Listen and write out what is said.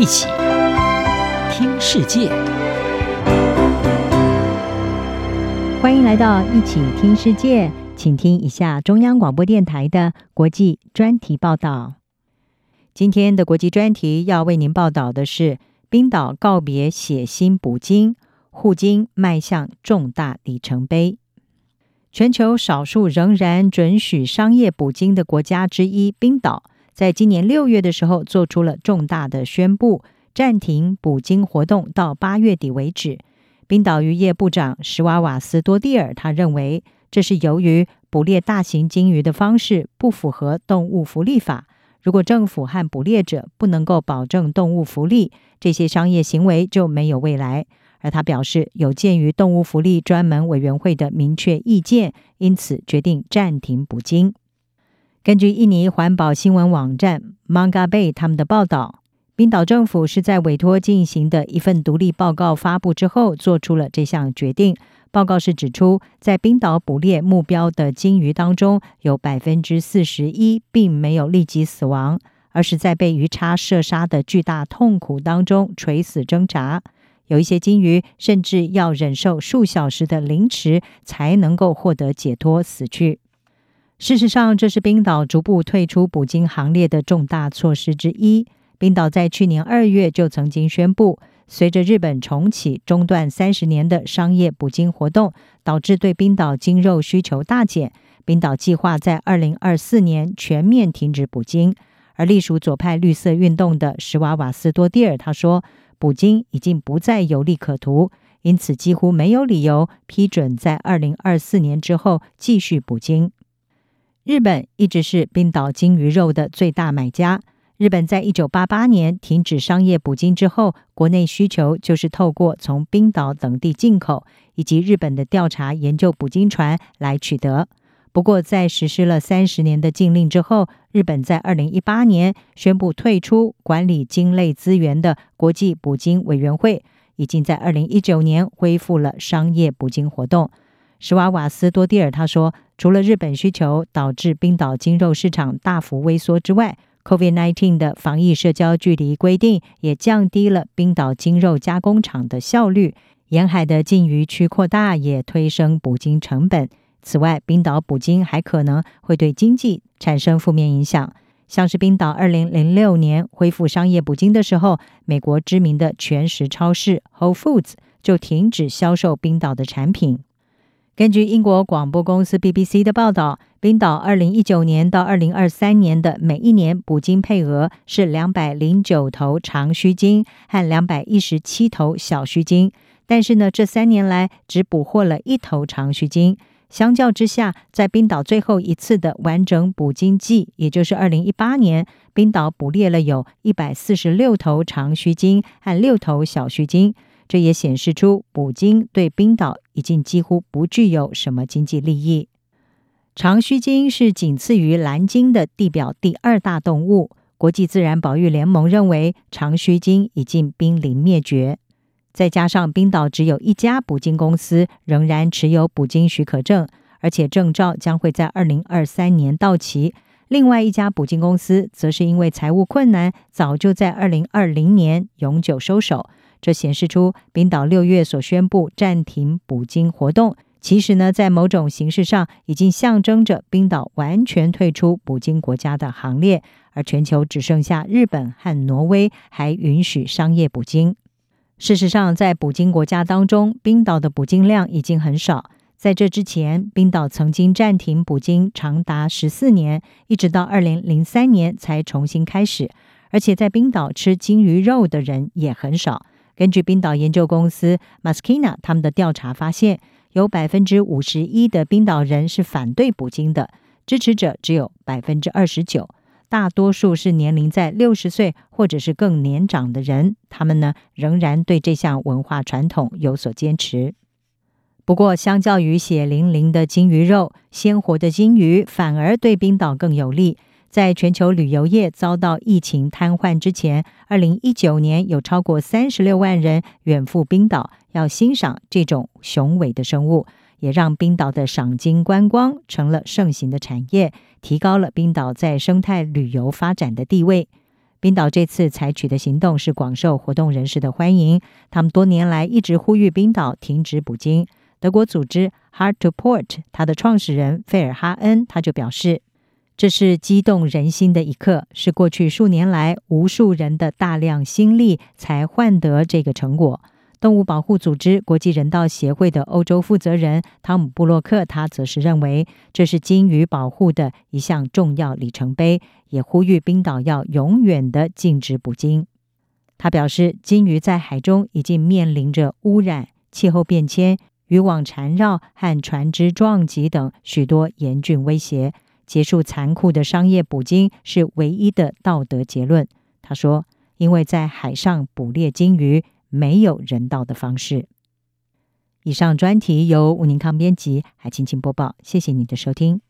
一起听世界，欢迎来到一起听世界，请听一下中央广播电台的国际专题报道。今天的国际专题要为您报道的是：冰岛告别血腥捕鲸，护鲸迈向重大里程碑。全球少数仍然准许商业捕鲸的国家之一，冰岛。在今年六月的时候，做出了重大的宣布，暂停捕鲸活动到八月底为止。冰岛渔业部长史瓦瓦斯多蒂尔他认为，这是由于捕猎大型鲸鱼的方式不符合动物福利法。如果政府和捕猎者不能够保证动物福利，这些商业行为就没有未来。而他表示，有鉴于动物福利专门委员会的明确意见，因此决定暂停捕鲸。根据印尼环保新闻网站 Manga Bay 他们的报道，冰岛政府是在委托进行的一份独立报告发布之后，做出了这项决定。报告是指出，在冰岛捕猎目标的鲸鱼当中，有百分之四十一并没有立即死亡，而是在被鱼叉射杀的巨大痛苦当中垂死挣扎。有一些鲸鱼甚至要忍受数小时的凌迟，才能够获得解脱，死去。事实上，这是冰岛逐步退出捕鲸行列的重大措施之一。冰岛在去年二月就曾经宣布，随着日本重启中断三十年的商业捕鲸活动，导致对冰岛鲸肉需求大减。冰岛计划在二零二四年全面停止捕鲸。而隶属左派绿色运动的史瓦瓦斯多蒂尔他说，捕鲸已经不再有利可图，因此几乎没有理由批准在二零二四年之后继续捕鲸。日本一直是冰岛鲸鱼肉的最大买家。日本在一九八八年停止商业捕鲸之后，国内需求就是透过从冰岛等地进口以及日本的调查研究捕鲸船来取得。不过，在实施了三十年的禁令之后，日本在二零一八年宣布退出管理鲸类资源的国际捕鲸委员会，已经在二零一九年恢复了商业捕鲸活动。史瓦瓦斯多蒂尔他说，除了日本需求导致冰岛鲸肉市场大幅萎缩之外，COVID-19 的防疫社交距离规定也降低了冰岛鲸肉加工厂的效率。沿海的禁渔区扩大也推升捕鲸成本。此外，冰岛捕鲸还可能会对经济产生负面影响。像是冰岛二零零六年恢复商业捕鲸的时候，美国知名的全食超市 Whole Foods 就停止销售冰岛的产品。根据英国广播公司 BBC 的报道，冰岛二零一九年到二零二三年的每一年捕鲸配额是两百零九头长须鲸和两百一十七头小须鲸，但是呢，这三年来只捕获了一头长须鲸。相较之下，在冰岛最后一次的完整捕鲸季，也就是二零一八年，冰岛捕猎了有一百四十六头长须鲸和六头小须鲸。这也显示出捕鲸对冰岛已经几乎不具有什么经济利益。长须鲸是仅次于蓝鲸的地表第二大动物。国际自然保育联盟认为，长须鲸已经濒临灭绝。再加上冰岛只有一家捕鲸公司仍然持有捕鲸许可证，而且证照将会在二零二三年到期。另外一家捕鲸公司则是因为财务困难，早就在二零二零年永久收手。这显示出冰岛六月所宣布暂停捕鲸活动，其实呢，在某种形式上已经象征着冰岛完全退出捕鲸国家的行列，而全球只剩下日本和挪威还允许商业捕鲸。事实上，在捕鲸国家当中，冰岛的捕鲸量已经很少。在这之前，冰岛曾经暂停捕鲸长达十四年，一直到二零零三年才重新开始。而且，在冰岛吃鲸鱼肉的人也很少。根据冰岛研究公司 Maskina 他们的调查发现，有百分之五十一的冰岛人是反对捕鲸的，支持者只有百分之二十九，大多数是年龄在六十岁或者是更年长的人。他们呢，仍然对这项文化传统有所坚持。不过，相较于血淋淋的鲸鱼肉，鲜活的鲸鱼反而对冰岛更有利。在全球旅游业遭到疫情瘫痪之前，二零一九年有超过三十六万人远赴冰岛，要欣赏这种雄伟的生物，也让冰岛的赏鲸观光成了盛行的产业，提高了冰岛在生态旅游发展的地位。冰岛这次采取的行动是广受活动人士的欢迎，他们多年来一直呼吁冰岛停止捕鲸。德国组织 Heart to Port，它的创始人费尔哈恩他就表示，这是激动人心的一刻，是过去数年来无数人的大量心力才换得这个成果。动物保护组织国际人道协会的欧洲负责人汤姆·布洛克，他则是认为这是鲸鱼保护的一项重要里程碑，也呼吁冰岛要永远的禁止捕鲸。他表示，鲸鱼在海中已经面临着污染、气候变迁、渔网缠绕和船只撞击等许多严峻威胁。结束残酷的商业捕鲸是唯一的道德结论。他说：“因为在海上捕猎鲸鱼。”没有人道的方式。以上专题由吴宁康编辑，海清清播报。谢谢你的收听。